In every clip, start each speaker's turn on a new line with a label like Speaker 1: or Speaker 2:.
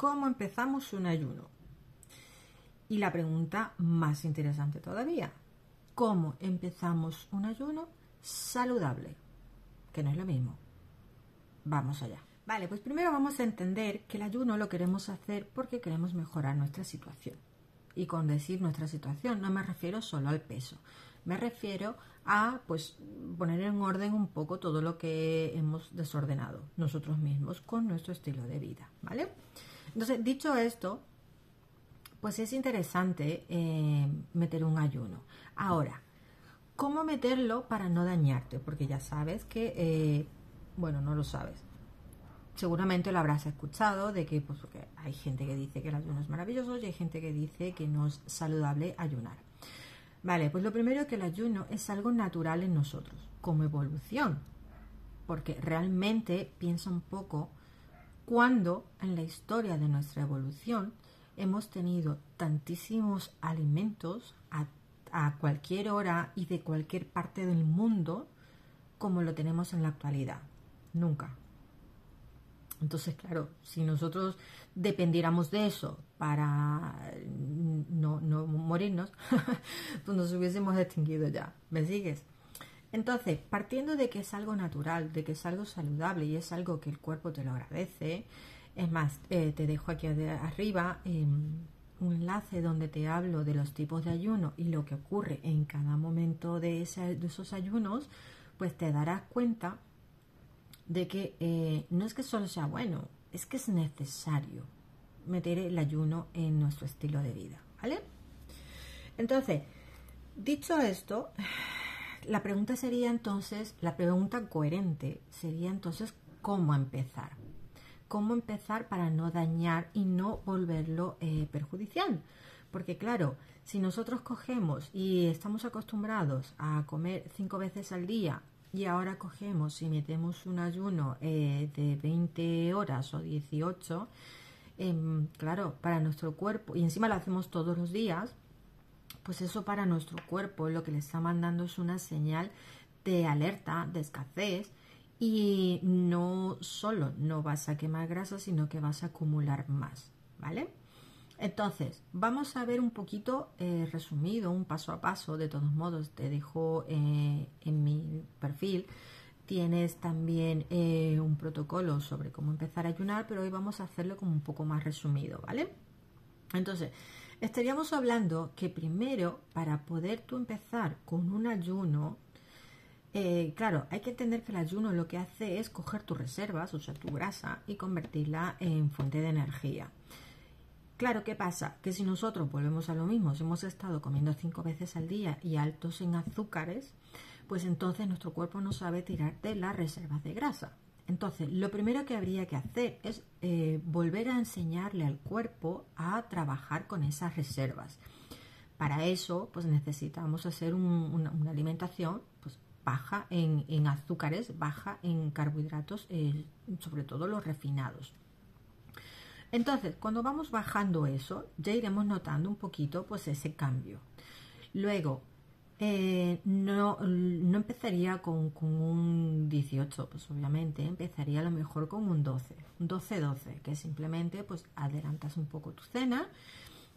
Speaker 1: ¿cómo empezamos un ayuno? Y la pregunta más interesante todavía, ¿cómo empezamos un ayuno saludable? Que no es lo mismo. Vamos allá. Vale, pues primero vamos a entender que el ayuno lo queremos hacer porque queremos mejorar nuestra situación. Y con decir nuestra situación no me refiero solo al peso, me refiero a pues poner en orden un poco todo lo que hemos desordenado nosotros mismos con nuestro estilo de vida, ¿vale? Entonces, dicho esto, pues es interesante eh, meter un ayuno. Ahora, ¿cómo meterlo para no dañarte? Porque ya sabes que, eh, bueno, no lo sabes. Seguramente lo habrás escuchado de que pues, hay gente que dice que el ayuno es maravilloso y hay gente que dice que no es saludable ayunar. Vale, pues lo primero que el ayuno es algo natural en nosotros, como evolución. Porque realmente piensa un poco cuando en la historia de nuestra evolución hemos tenido tantísimos alimentos a, cualquier hora y de cualquier parte del mundo como lo tenemos en la actualidad. Nunca. Entonces, claro, si nosotros dependiéramos de eso para no, no morirnos, pues nos hubiésemos extinguido ya. ¿Me sigues? Entonces, partiendo de que es algo natural, de que es algo saludable y es algo que el cuerpo te lo agradece, es más, eh, te dejo aquí arriba eh, un enlace donde te hablo de los tipos de ayuno y lo que ocurre en cada momento de, de esos ayunos, pues te darás cuenta de que eh, no es que solo sea bueno, es que es necesario meter el ayuno en nuestro estilo de vida, ¿vale? Entonces, dicho esto, la pregunta sería entonces, la pregunta coherente sería entonces cómo empezar. Cómo empezar para no dañar y no volverlo eh, perjudicial. Porque claro, si nosotros cogemos y estamos acostumbrados a comer cinco veces al día y ahora cogemos y metemos un ayuno eh, de 20 horas o 18, em, claro, para nuestro cuerpo, y encima lo hacemos todos los días, pues eso para nuestro cuerpo lo que le está mandando es una señal de alerta, de escasez, y no solo no vas a quemar grasa, sino que vas a acumular más, ¿vale? Entonces, vamos a ver un poquito eh, resumido, un paso a paso. De todos modos, te dejo eh, en mi perfil. Tienes también eh, un protocolo sobre cómo empezar a ayunar, pero hoy vamos a hacerlo como un poco más resumido, ¿vale? Entonces, estaríamos hablando que primero, para poder tú empezar con un ayuno, claro, hay que entender que el ayuno lo que hace es coger tus reservas, o sea, tu grasa, y convertirla en fuente de energía. Claro, ¿qué pasa? Que si nosotros volvemos a lo mismo, si hemos estado comiendo cinco veces al día y altos en azúcares, pues entonces nuestro cuerpo no sabe tirar de las reservas de grasa. Entonces, lo primero que habría que hacer es eh, volver a enseñarle al cuerpo a trabajar con esas reservas. Para eso, pues necesitamos hacer una, alimentación pues, baja en, azúcares, baja en carbohidratos, eh, sobre todo los refinados. Entonces, cuando vamos bajando eso, ya iremos notando un poquito pues ese cambio. Luego, eh, no, empezaría con, un 18, pues obviamente empezaría a lo mejor con un 12, un 12-12, que simplemente pues adelantas un poco tu cena,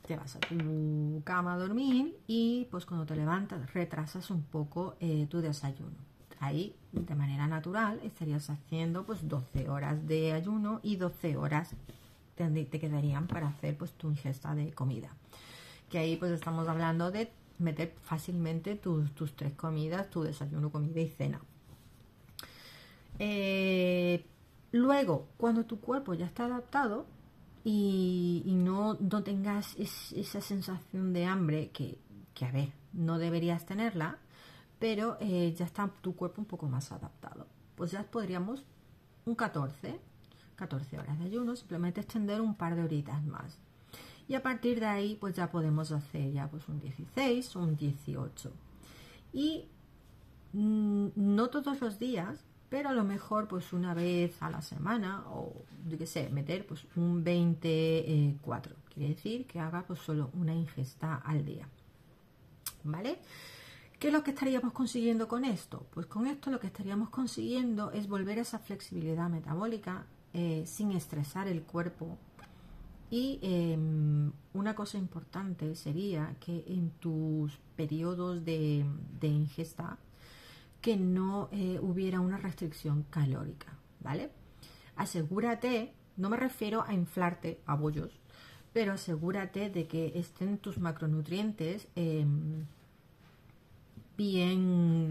Speaker 1: te vas a tu cama a dormir y pues cuando te levantas retrasas un poco eh, tu desayuno. Ahí, de manera natural, estarías haciendo pues 12 horas de ayuno y 12 horas te, quedarían para hacer pues tu ingesta de comida. Que ahí pues estamos hablando de meter fácilmente tus, tres comidas, tu desayuno, comida y cena. Eh, luego, cuando tu cuerpo ya está adaptado y, no, no, tengas esa sensación de hambre que, que, a ver, no deberías tenerla, pero eh, ya está tu cuerpo un poco más adaptado. Pues ya podríamos un 14 14 horas de ayuno, simplemente extender un par de horitas más. Y a partir de ahí, pues ya podemos hacer ya pues un 16 o un 18. Y mm, no todos los días, pero a lo mejor pues una vez a la semana o yo qué sé, meter pues un 24. Quiere decir que haga pues solo una ingesta al día. ¿Vale? ¿Qué es lo que estaríamos consiguiendo con esto? Pues con esto lo que estaríamos consiguiendo es volver a esa flexibilidad metabólica eh, sin estresar el cuerpo Y em, una cosa importante sería que en tus periodos de, ingesta, que no eh, hubiera una restricción calórica, ¿vale? Asegúrate, no me refiero a inflarte a bollos, pero asegúrate de que estén tus macronutrientes em, bien,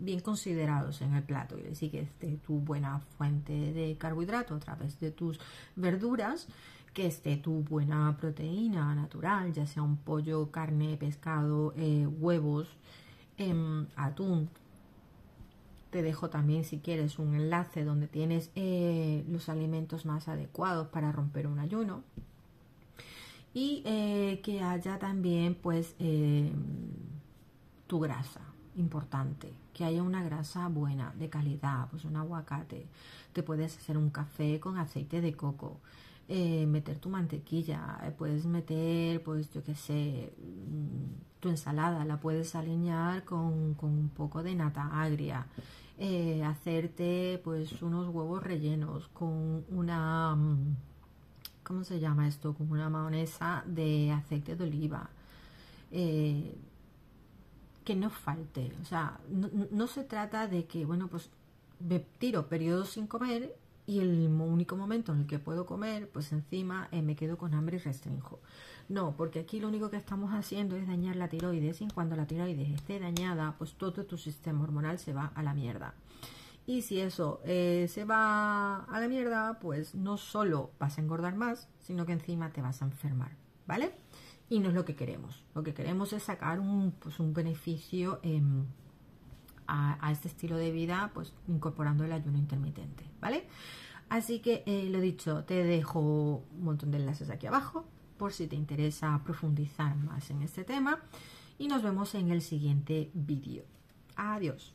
Speaker 1: bien considerados en el plato, y decir que esté tu buena fuente de carbohidrato a través de tus verduras, que esté tu buena proteína natural, ya sea un pollo, carne, pescado, eh, huevos, em, atún. Te dejo también si quieres un enlace donde tienes eh, los alimentos más adecuados para romper un ayuno. Y eh, que haya también pues em, tu grasa importante que haya una grasa buena de calidad pues un aguacate te puedes hacer un café con aceite de coco eh, meter tu mantequilla eh, puedes meter pues yo qué sé mm, tu ensalada la puedes alinear con, un poco de nata agria hacerte pues unos huevos rellenos con una mm, ¿cómo se llama esto? Como una mayonesa de aceite de oliva. Eh, que no falte. O sea, no, se trata de que, bueno, pues me tiro periodos sin comer y el único momento en el que puedo comer, pues encima eh, me quedo con hambre y restringo. No, porque aquí lo único que estamos haciendo es dañar la tiroides y cuando la tiroides esté dañada, pues todo tu sistema hormonal se va a la mierda. Y si eso eh, se va a la mierda, pues no solo vas a engordar más, sino que encima te vas a enfermar, ¿vale? Y no es lo que queremos. Lo que queremos es sacar un, pues, un beneficio em, a, este estilo de vida, pues incorporando el ayuno intermitente, ¿vale? Así que eh, lo dicho, te dejo un montón de enlaces aquí abajo por si te interesa profundizar más en este tema y nos vemos en el siguiente vídeo. Adiós.